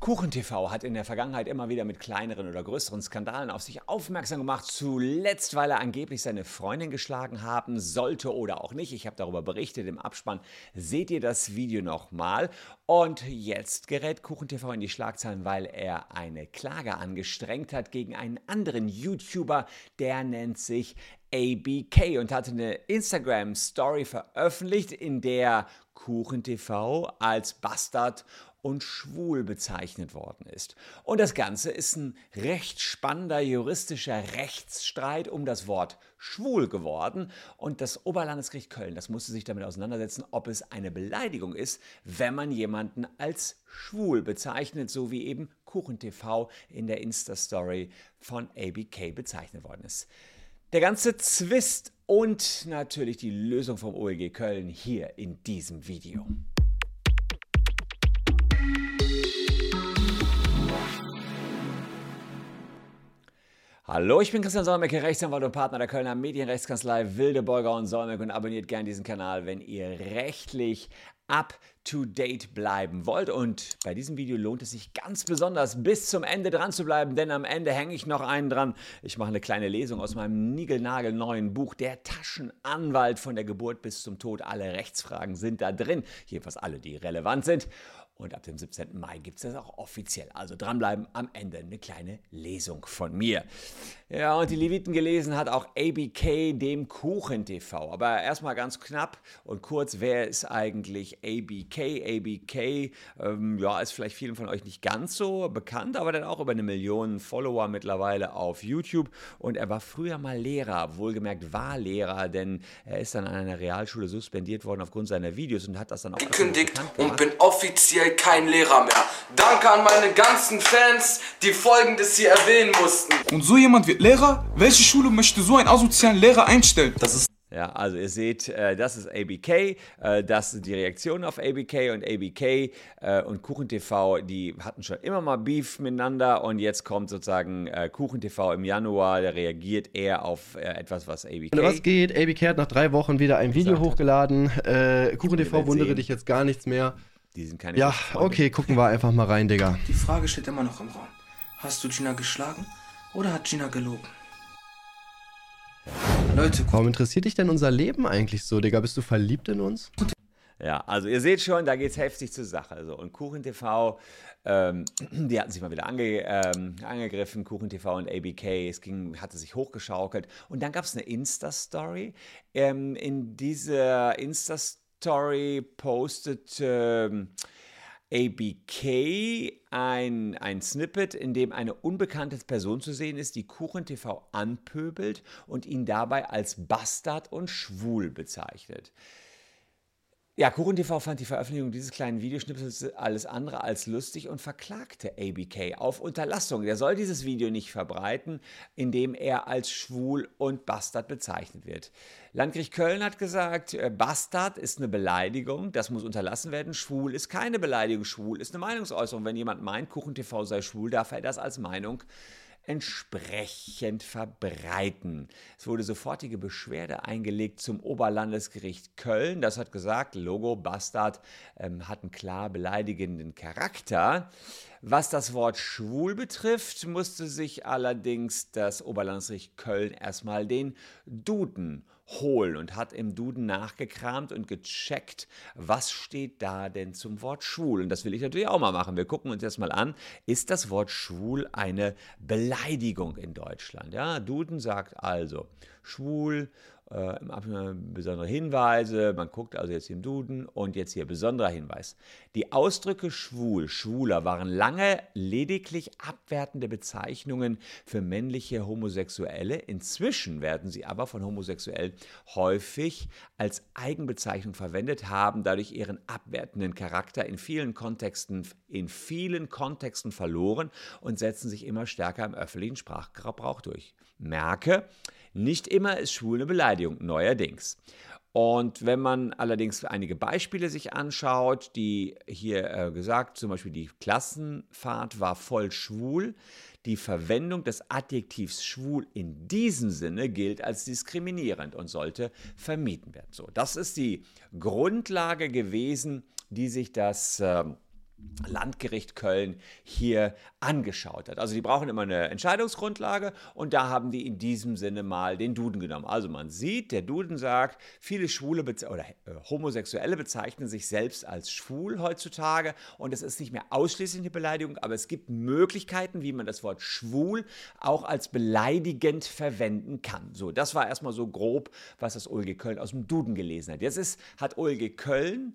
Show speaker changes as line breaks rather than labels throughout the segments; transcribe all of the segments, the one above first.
KuchenTV hat in der Vergangenheit immer wieder mit kleineren oder größeren Skandalen auf sich aufmerksam gemacht. Zuletzt, weil er angeblich seine Freundin geschlagen haben sollte oder auch nicht. Ich habe darüber berichtet im Abspann. Seht ihr das Video nochmal? Und jetzt gerät KuchenTV in die Schlagzeilen, weil er eine Klage angestrengt hat gegen einen anderen YouTuber, der nennt sich ABK und hatte eine Instagram-Story veröffentlicht, in der KuchenTV als Bastard und schwul bezeichnet worden ist. Und das Ganze ist ein recht spannender juristischer Rechtsstreit um das Wort schwul geworden. Und das Oberlandesgericht Köln, das musste sich damit auseinandersetzen, ob es eine Beleidigung ist, wenn man jemanden als schwul bezeichnet, so wie eben KuchenTV in der Insta-Story von ABK bezeichnet worden ist. Der ganze Zwist und natürlich die Lösung vom OLG Köln hier in diesem Video. Hallo, ich bin Christian Solmecke, Rechtsanwalt und Partner der Kölner Medienrechtskanzlei Wildeborger und Solmecke und abonniert gerne diesen Kanal, wenn ihr rechtlich up to date bleiben wollt. Und bei diesem Video lohnt es sich ganz besonders bis zum Ende dran zu bleiben, denn am Ende hänge ich noch einen dran. Ich mache eine kleine Lesung aus meinem niegelnagelneuen Buch Der Taschenanwalt von der Geburt bis zum Tod. Alle Rechtsfragen sind da drin, jedenfalls alle, die relevant sind. Und ab dem 17. Mai gibt es das auch offiziell. Also dranbleiben, am Ende eine kleine Lesung von mir. Ja, und die Leviten gelesen hat auch ABK, dem Kuchen TV. Aber erstmal ganz knapp und kurz, wer ist eigentlich ABK? ABK, ähm, ja, ist vielleicht vielen von euch nicht ganz so bekannt, aber dann auch über eine Million Follower mittlerweile auf YouTube. Und er war früher mal Lehrer, wohlgemerkt war Lehrer, denn er ist dann an einer Realschule suspendiert worden aufgrund seiner Videos und hat das dann auch
gekündigt und bin offiziell kein Lehrer mehr. Danke an meine ganzen Fans, die folgendes hier erwähnen mussten.
Und so jemand wird Lehrer? Welche Schule möchte so einen asozialen Lehrer einstellen?
Das ist ja, also ihr seht, äh, das ist ABK, äh, das sind die Reaktionen auf ABK und ABK äh, und KuchenTV, die hatten schon immer mal Beef miteinander und jetzt kommt sozusagen äh, KuchenTV im Januar, der reagiert eher auf äh, etwas, was ABK...
Was geht? ABK hat nach drei Wochen wieder ein Video hochgeladen. Äh, KuchenTV wundere dich jetzt gar nichts mehr.
Die sind keine
Ja, okay, gucken wir einfach mal rein, Digga.
Die Frage steht immer noch im Raum. Hast du Gina geschlagen oder hat Gina gelogen?
Leute, warum interessiert dich denn unser Leben eigentlich so, Digga? Bist du verliebt in uns?
Ja, also ihr seht schon, da geht es heftig zur Sache. Also, und KuchenTV, ähm, die hatten sich mal wieder ange, ähm, angegriffen, KuchenTV und ABK, es ging, hatte sich hochgeschaukelt. Und dann gab es eine Insta-Story. Ähm, in dieser Insta-Story postet ähm, ABK ein, ein Snippet, in dem eine unbekannte Person zu sehen ist, die KuchenTV anpöbelt und ihn dabei als Bastard und schwul bezeichnet. Ja, KuchenTV fand die Veröffentlichung dieses kleinen Videoschnipsels alles andere als lustig und verklagte ABK auf Unterlassung. Der soll dieses Video nicht verbreiten, indem er als schwul und Bastard bezeichnet wird. Landgericht Köln hat gesagt, äh, Bastard ist eine Beleidigung, das muss unterlassen werden. Schwul ist keine Beleidigung, schwul ist eine Meinungsäußerung. Wenn jemand meint, KuchenTV sei schwul, darf er das als Meinung entsprechend verbreiten. Es wurde sofortige Beschwerde eingelegt zum Oberlandesgericht Köln. Das hat gesagt, Logo Bastard ähm, hat einen klar beleidigenden Charakter. Was das Wort schwul betrifft, musste sich allerdings das Oberlandesgericht Köln erstmal den Duden holen und hat im Duden nachgekramt und gecheckt, was steht da denn zum Wort schwul. Und das will ich natürlich auch mal machen. Wir gucken uns jetzt mal an, ist das Wort schwul eine Beleidigung in Deutschland? Ja, Duden sagt also, schwul äh, besondere Hinweise. Man guckt also jetzt im Duden und jetzt hier besonderer Hinweis. Die Ausdrücke schwul, schwuler waren lange lediglich abwertende Bezeichnungen für männliche Homosexuelle. Inzwischen werden sie aber von Homosexuellen häufig als Eigenbezeichnung verwendet, haben dadurch ihren abwertenden Charakter in vielen Kontexten, in vielen Kontexten verloren und setzen sich immer stärker im öffentlichen Sprachgebrauch durch. Merke, nicht immer ist schwul eine Beleidigung, neuerdings. Und wenn man allerdings einige Beispiele sich anschaut, die hier äh, gesagt, zum Beispiel die Klassenfahrt war voll schwul, die Verwendung des Adjektivs schwul in diesem Sinne gilt als diskriminierend und sollte vermieden werden. So, das ist die Grundlage gewesen, die sich das äh, Landgericht Köln hier angeschaut hat. Also die brauchen immer eine Entscheidungsgrundlage und da haben die in diesem Sinne mal den Duden genommen. Also man sieht, der Duden sagt, viele Schwule oder äh, Homosexuelle bezeichnen sich selbst als schwul heutzutage und es ist nicht mehr ausschließlich eine Beleidigung, aber es gibt Möglichkeiten, wie man das Wort schwul auch als beleidigend verwenden kann. So, das war erstmal so grob, was das Ulge Köln aus dem Duden gelesen hat. Jetzt ist, hat Ulge Köln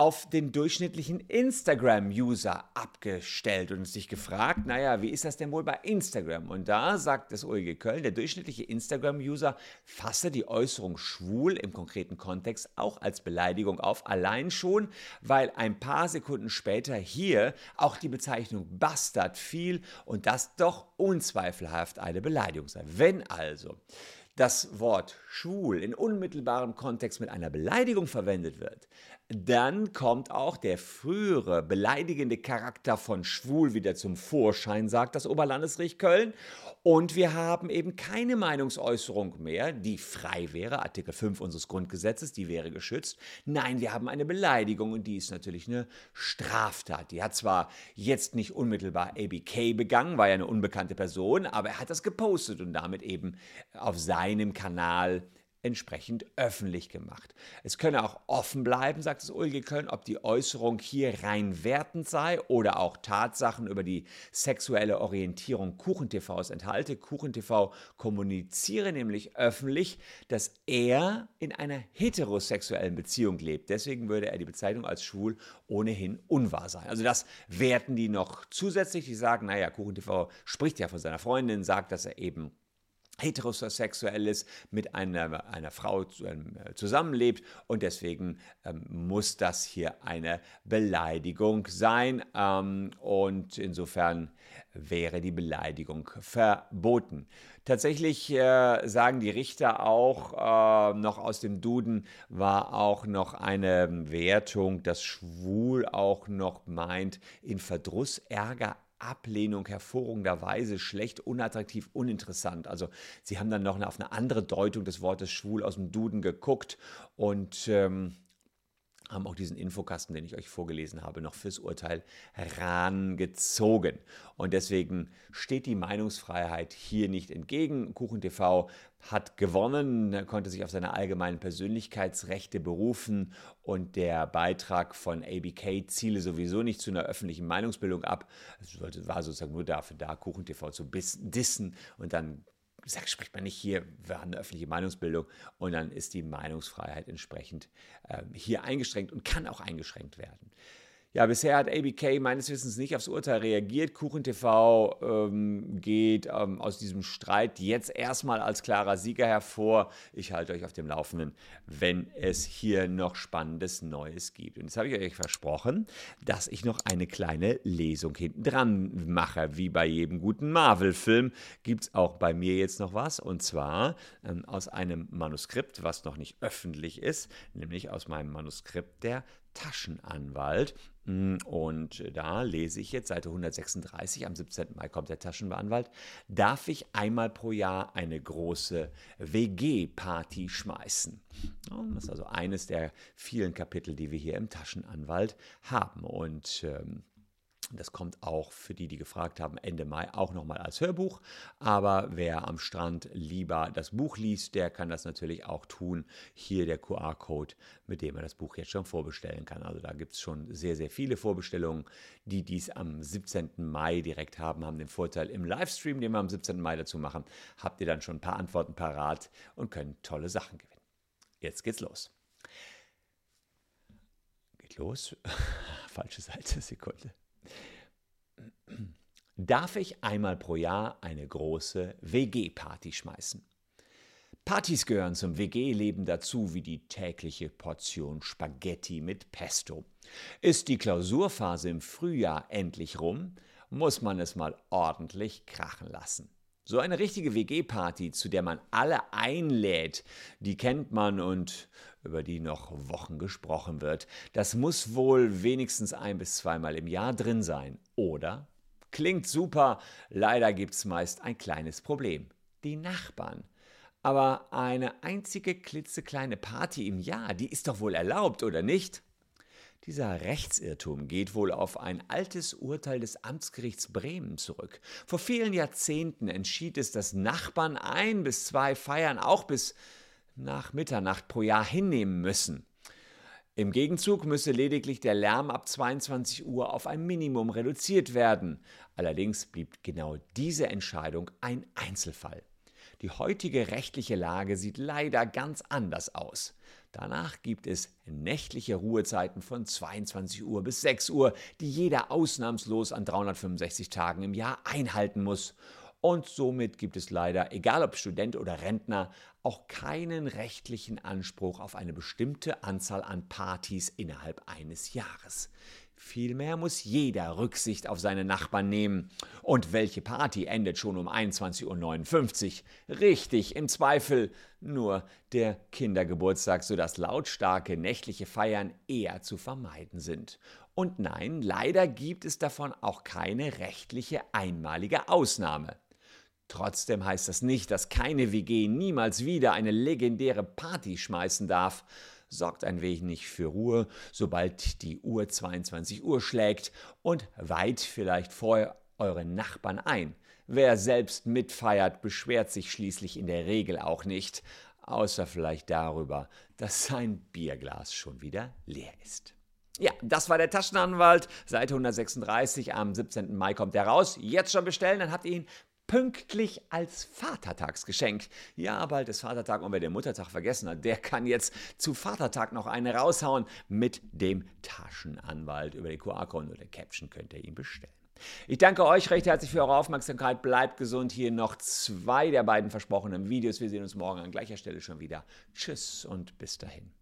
auf den durchschnittlichen Instagram-User abgestellt und sich gefragt, naja, wie ist das denn wohl bei Instagram? Und da sagt das OEG Köln, der durchschnittliche Instagram-User fasse die Äußerung schwul im konkreten Kontext auch als Beleidigung auf, allein schon, weil ein paar Sekunden später hier auch die Bezeichnung Bastard fiel und das doch unzweifelhaft eine Beleidigung sei. Wenn also das Wort schwul in unmittelbarem Kontext mit einer Beleidigung verwendet wird, dann kommt auch der frühere beleidigende Charakter von schwul wieder zum Vorschein, sagt das Oberlandesgericht Köln. Und wir haben eben keine Meinungsäußerung mehr, die frei wäre, Artikel 5 unseres Grundgesetzes, die wäre geschützt. Nein, wir haben eine Beleidigung und die ist natürlich eine Straftat. Die hat zwar jetzt nicht unmittelbar ABK begangen, war ja eine unbekannte Person, aber er hat das gepostet und damit eben auf seinem Kanal entsprechend öffentlich gemacht. Es könne auch offen bleiben, sagt das Ulge Köln, ob die Äußerung hier rein wertend sei oder auch Tatsachen über die sexuelle Orientierung KuchenTVs enthalte. KuchenTV kommuniziere nämlich öffentlich, dass er in einer heterosexuellen Beziehung lebt. Deswegen würde er die Bezeichnung als schwul ohnehin unwahr sein. Also das werten die noch zusätzlich. Die sagen, naja, KuchenTV spricht ja von seiner Freundin, sagt, dass er eben heterosexuelles mit einer, einer Frau äh, zusammenlebt und deswegen ähm, muss das hier eine Beleidigung sein ähm, und insofern wäre die Beleidigung verboten. Tatsächlich äh, sagen die Richter auch, äh, noch aus dem Duden war auch noch eine Wertung, dass schwul auch noch meint, in Verdruss, Ärger, Ablehnung hervorragenderweise schlecht, unattraktiv, uninteressant. Also sie haben dann noch auf eine andere Deutung des Wortes schwul aus dem Duden geguckt und ähm, haben auch diesen Infokasten, den ich euch vorgelesen habe, noch fürs Urteil herangezogen. Und deswegen steht die Meinungsfreiheit hier nicht entgegen. KuchenTV hat gewonnen, konnte sich auf seine allgemeinen Persönlichkeitsrechte berufen und der Beitrag von ABK ziele sowieso nicht zu einer öffentlichen Meinungsbildung ab. Es war sozusagen nur dafür da, KuchenTV zu dissen und dann sag, spricht man nicht hier, wir haben eine öffentliche Meinungsbildung und dann ist die Meinungsfreiheit entsprechend äh, hier eingeschränkt und kann auch eingeschränkt werden. Ja, bisher hat ABK meines Wissens nicht aufs Urteil reagiert. KuchenTV ähm, geht ähm, aus diesem Streit jetzt erstmal als klarer Sieger hervor. Ich halte euch auf dem Laufenden, wenn es hier noch spannendes Neues gibt. Und jetzt habe ich euch versprochen, dass ich noch eine kleine Lesung hinten dran mache. Wie bei jedem guten Marvel-Film gibt es auch bei mir jetzt noch was. Und zwar ähm, aus einem Manuskript, was noch nicht öffentlich ist, nämlich aus meinem Manuskript der Taschenanwalt. Mm, und da lese ich jetzt Seite 136, am 17. Mai kommt der Taschenanwalt, darf ich einmal pro Jahr eine große WG-Party schmeißen. Das ist also eines der vielen Kapitel, die wir hier im Taschenanwalt haben. Und ähm, das kommt auch für die, die gefragt haben, Ende Mai auch nochmal als Hörbuch. Aber wer am Strand lieber das Buch liest, der kann das natürlich auch tun. Hier der QR-Code, mit dem er das Buch jetzt schon vorbestellen kann. Also da gibt es schon sehr, sehr viele Vorbestellungen. Die dies am 17. Mai direkt haben, haben den Vorteil im Livestream, den wir am 17. Mai dazu machen, habt ihr dann schon ein paar Antworten parat und könnt tolle Sachen gewinnen. Jetzt geht's los. Geht los. Falsche Seite, Sekunde darf ich einmal pro Jahr eine große WG-Party schmeißen. Partys gehören zum WG-Leben dazu wie die tägliche Portion Spaghetti mit Pesto. Ist die Klausurphase im Frühjahr endlich rum, muss man es mal ordentlich krachen lassen. So eine richtige WG-Party, zu der man alle einlädt, die kennt man und über die noch Wochen gesprochen wird. Das muss wohl wenigstens ein bis zweimal im Jahr drin sein, oder? Klingt super, leider gibt es meist ein kleines Problem. Die Nachbarn. Aber eine einzige klitzekleine Party im Jahr, die ist doch wohl erlaubt, oder nicht? Dieser Rechtsirrtum geht wohl auf ein altes Urteil des Amtsgerichts Bremen zurück. Vor vielen Jahrzehnten entschied es, dass Nachbarn ein bis zwei Feiern auch bis nach Mitternacht pro Jahr hinnehmen müssen. Im Gegenzug müsse lediglich der Lärm ab 22 Uhr auf ein Minimum reduziert werden. Allerdings blieb genau diese Entscheidung ein Einzelfall. Die heutige rechtliche Lage sieht leider ganz anders aus. Danach gibt es nächtliche Ruhezeiten von 22 Uhr bis 6 Uhr, die jeder ausnahmslos an 365 Tagen im Jahr einhalten muss. Und somit gibt es leider, egal ob Student oder Rentner, auch keinen rechtlichen Anspruch auf eine bestimmte Anzahl an Partys innerhalb eines Jahres. Vielmehr muss jeder Rücksicht auf seine Nachbarn nehmen. Und welche Party endet schon um 21.59 Uhr? Richtig, im Zweifel nur der Kindergeburtstag, sodass lautstarke nächtliche Feiern eher zu vermeiden sind. Und nein, leider gibt es davon auch keine rechtliche einmalige Ausnahme. Trotzdem heißt das nicht, dass keine WG niemals wieder eine legendäre Party schmeißen darf. Sorgt ein wenig für Ruhe, sobald die Uhr 22 Uhr schlägt und weiht vielleicht vorher euren Nachbarn ein. Wer selbst mitfeiert, beschwert sich schließlich in der Regel auch nicht, außer vielleicht darüber, dass sein Bierglas schon wieder leer ist. Ja, das war der Taschenanwalt, Seite 136. Am 17. Mai kommt er raus. Jetzt schon bestellen, dann habt ihr ihn pünktlich als Vatertagsgeschenk. Ja, bald ist Vatertag und wer den Muttertag vergessen hat, der kann jetzt zu Vatertag noch eine raushauen mit dem Taschenanwalt. Über den QR-Code oder Caption könnt ihr ihn bestellen. Ich danke euch recht herzlich für eure Aufmerksamkeit. Bleibt gesund. Hier noch zwei der beiden versprochenen Videos. Wir sehen uns morgen an gleicher Stelle schon wieder. Tschüss und bis dahin.